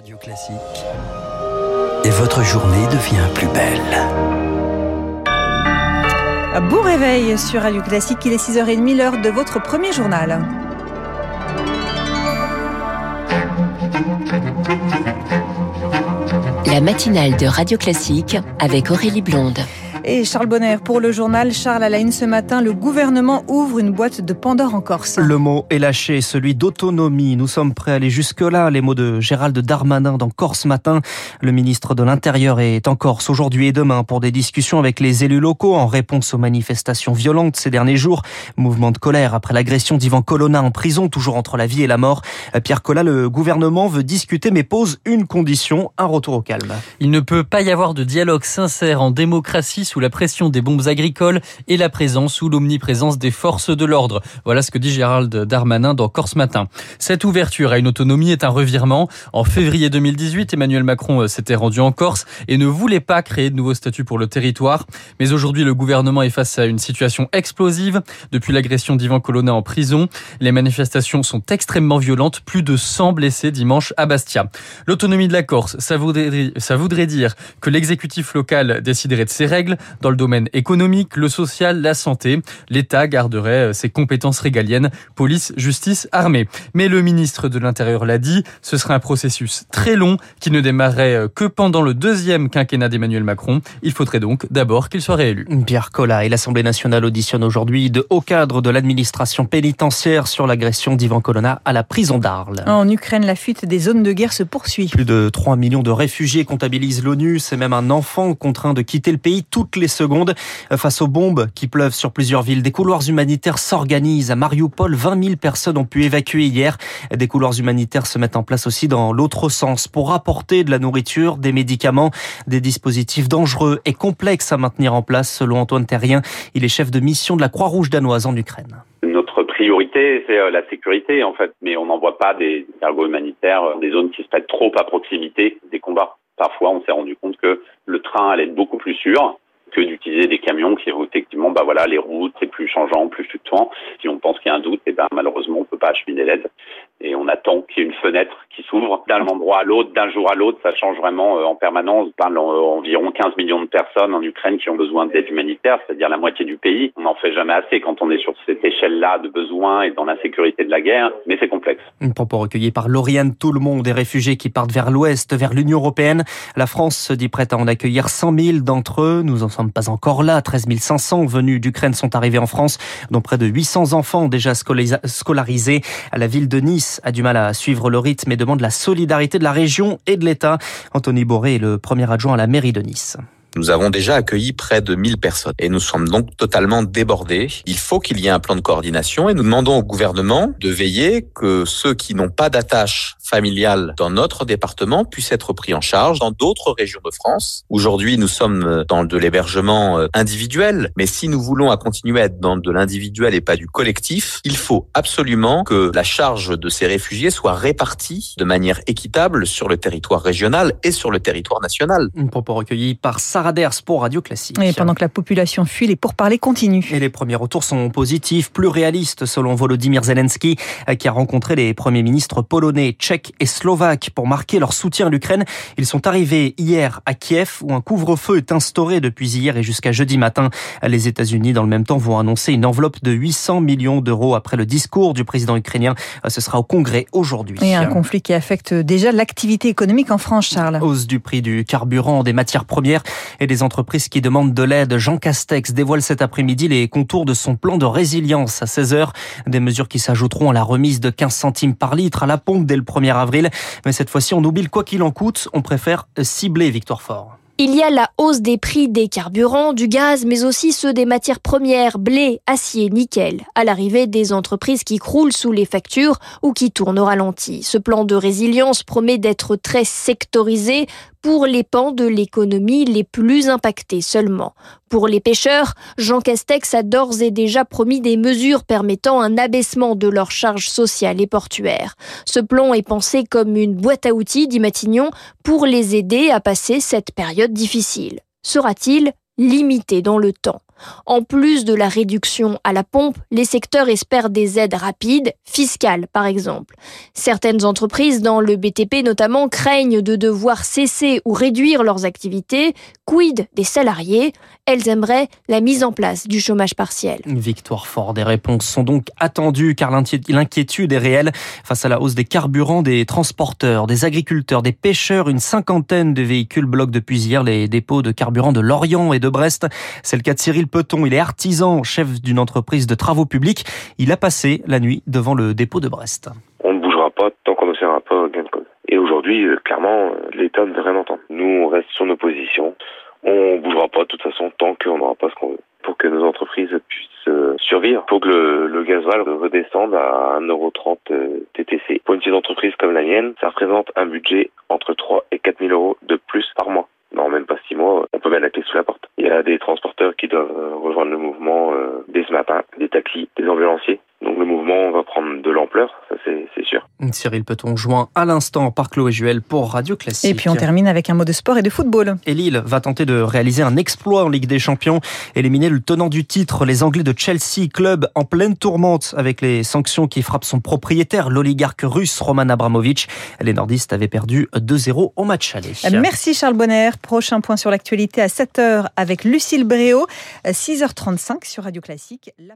Radio Classique. Et votre journée devient plus belle. Bon réveil sur Radio Classique, il est 6h30, l'heure de votre premier journal. La matinale de Radio Classique avec Aurélie Blonde. Et Charles Bonner, pour le journal Charles à la une ce matin, le gouvernement ouvre une boîte de Pandore en Corse. Le mot est lâché, celui d'autonomie. Nous sommes prêts à aller jusque-là. Les mots de Gérald Darmanin dans Corse matin. Le ministre de l'Intérieur est en Corse aujourd'hui et demain pour des discussions avec les élus locaux en réponse aux manifestations violentes ces derniers jours. Mouvement de colère après l'agression d'Ivan Colonna en prison, toujours entre la vie et la mort. Pierre Collat, le gouvernement veut discuter mais pose une condition, un retour au calme. Il ne peut pas y avoir de dialogue sincère en démocratie sous la pression des bombes agricoles et la présence ou l'omniprésence des forces de l'ordre. Voilà ce que dit Gérald Darmanin dans Corse Matin. Cette ouverture à une autonomie est un revirement. En février 2018, Emmanuel Macron euh, s'était rendu en Corse et ne voulait pas créer de nouveaux statuts pour le territoire. Mais aujourd'hui, le gouvernement est face à une situation explosive. Depuis l'agression d'Ivan Colonna en prison, les manifestations sont extrêmement violentes. Plus de 100 blessés dimanche à Bastia. L'autonomie de la Corse, ça voudrait, ça voudrait dire que l'exécutif local déciderait de ses règles, dans le domaine économique, le social, la santé. L'État garderait euh, ses compétences régaliennes, police, justice, armée. Mais le ministre de l'Intérieur l'a dit, ce serait un processus très long qui ne démarrerait euh, que pendant le deuxième quinquennat d'Emmanuel Macron. Il faudrait donc d'abord qu'il soit réélu. Pierre Collat et l'Assemblée nationale auditionnent aujourd'hui de hauts cadres de l'administration pénitentiaire sur l'agression d'Ivan Colonna à la prison d'Arles. En Ukraine, la fuite des zones de guerre se poursuit. Plus de 3 millions de réfugiés comptabilise l'ONU. C'est même un enfant contraint de quitter le pays les secondes face aux bombes qui pleuvent sur plusieurs villes. Des couloirs humanitaires s'organisent. À Mariupol, 20 000 personnes ont pu évacuer hier. Des couloirs humanitaires se mettent en place aussi dans l'autre sens pour apporter de la nourriture, des médicaments, des dispositifs dangereux et complexes à maintenir en place, selon Antoine Terrien. Il est chef de mission de la Croix-Rouge danoise en Ukraine notre priorité, c'est la sécurité en fait, mais on n'envoie pas des cargos humanitaires, des zones qui se mettent trop à proximité des combats. Parfois, on s'est rendu compte que le train allait être beaucoup plus sûr que d'utiliser des camions qui effectivement bah voilà les routes c'est plus changeant plus fluctuant. Si on pense qu'il y a un doute et ben malheureusement on peut pas acheminer l'aide et on attend qu'il y ait une fenêtre qui s'ouvre d'un endroit à l'autre d'un jour à l'autre. Ça change vraiment en permanence. On parle environ 15 millions de personnes en Ukraine qui ont besoin d'aide humanitaire c'est-à-dire la moitié du pays. On n'en fait jamais assez quand on est sur cette échelle-là de besoins et dans l'insécurité de la guerre. Mais c'est complexe. Une propos recueilli par Lauriane tout le monde des réfugiés qui partent vers l'ouest vers l'Union européenne. La France se dit prête à en accueillir 100 000 d'entre eux. Nous en sommes pas encore là. 13 500 venus d'Ukraine sont arrivés en France, dont près de 800 enfants déjà scolarisés. La ville de Nice a du mal à suivre le rythme et demande la solidarité de la région et de l'État. Anthony Boré est le premier adjoint à la mairie de Nice. Nous avons déjà accueilli près de 1000 personnes et nous sommes donc totalement débordés. Il faut qu'il y ait un plan de coordination et nous demandons au gouvernement de veiller que ceux qui n'ont pas d'attache familiale dans notre département puissent être pris en charge dans d'autres régions de France. Aujourd'hui, nous sommes dans de l'hébergement euh, individuel, mais si nous voulons à continuer à être dans de l'individuel et pas du collectif, il faut absolument que la charge de ces réfugiés soit répartie de manière équitable sur le territoire régional et sur le territoire national. Un propos recueilli par Sarah Ders pour Radio Classique. Et pendant que la population fuit, les pourparlers continuent. Et les premiers retours sont positifs, plus réalistes selon Volodymyr Zelensky, euh, qui a rencontré les premiers ministres polonais, tchèques et slovaques pour marquer leur soutien à l'Ukraine. Ils sont arrivés hier à Kiev où un couvre-feu est instauré depuis hier et jusqu'à jeudi matin. Les États-Unis, dans le même temps, vont annoncer une enveloppe de 800 millions d'euros après le discours du président ukrainien. Ce sera au Congrès aujourd'hui. Et un conflit qui affecte déjà l'activité économique en France, Charles. Hausse du prix du carburant, des matières premières et des entreprises qui demandent de l'aide. Jean Castex dévoile cet après-midi les contours de son plan de résilience à 16h. Des mesures qui s'ajouteront à la remise de 15 centimes par litre à la pompe dès le 1er avril. Mais cette fois-ci, on oublie quoi qu'il en coûte. On préfère cibler Victoire Fort. Il y a la hausse des prix des carburants, du gaz, mais aussi ceux des matières premières, blé, acier, nickel, à l'arrivée des entreprises qui croulent sous les factures ou qui tournent au ralenti. Ce plan de résilience promet d'être très sectorisé pour les pans de l'économie les plus impactés seulement. Pour les pêcheurs, Jean Castex a d'ores et déjà promis des mesures permettant un abaissement de leurs charges sociales et portuaires. Ce plan est pensé comme une boîte à outils, dit Matignon, pour les aider à passer cette période difficile. Sera-t-il limité dans le temps? En plus de la réduction à la pompe, les secteurs espèrent des aides rapides, fiscales par exemple. Certaines entreprises dans le BTP notamment craignent de devoir cesser ou réduire leurs activités. Quid des salariés? Elles aimeraient la mise en place du chômage partiel. Victoire forte. Des réponses sont donc attendues car l'inquiétude est réelle face à la hausse des carburants des transporteurs, des agriculteurs, des pêcheurs. Une cinquantaine de véhicules bloquent depuis hier les dépôts de carburant de Lorient et de Brest. C'est le cas de Cyril Peton. Il est artisan, chef d'une entreprise de travaux publics. Il a passé la nuit devant le dépôt de Brest. On ne bougera pas tant qu'on ne sera pas gain de cause. Et aujourd'hui, euh, clairement, euh, l'État ne veut rien entendre. Nous, on reste sur nos positions. On bougera pas de toute façon tant qu'on n'aura pas ce qu'on veut. Pour que nos entreprises puissent euh, survivre, pour que le, le redescende à 1,30€ TTC. Pour une petite entreprise comme la mienne, ça représente un budget entre 3 et 4 000 euros de plus par mois. Non, même pas 6 mois, on peut mettre la clé sous la porte. Il y a des transporteurs qui doivent rejoindre le mouvement dès ce matin, des taxis, des ambulanciers. Donc le mouvement va prendre de l'ampleur, ça c'est sûr. Cyril Peton joint à l'instant par Chloé Juel pour Radio Classique. Et puis on termine avec un mot de sport et de football. Et Lille va tenter de réaliser un exploit en Ligue des Champions, éliminer le tenant du titre, les Anglais de Chelsea, club en pleine tourmente avec les sanctions qui frappent son propriétaire, l'oligarque russe Roman Abramovich. Les nordistes avaient perdu 2-0 au match aller. Merci Charles Bonner. Prochain point sur l'actualité à 7h avec Lucille Bréau, 6h35 sur Radio Classique. La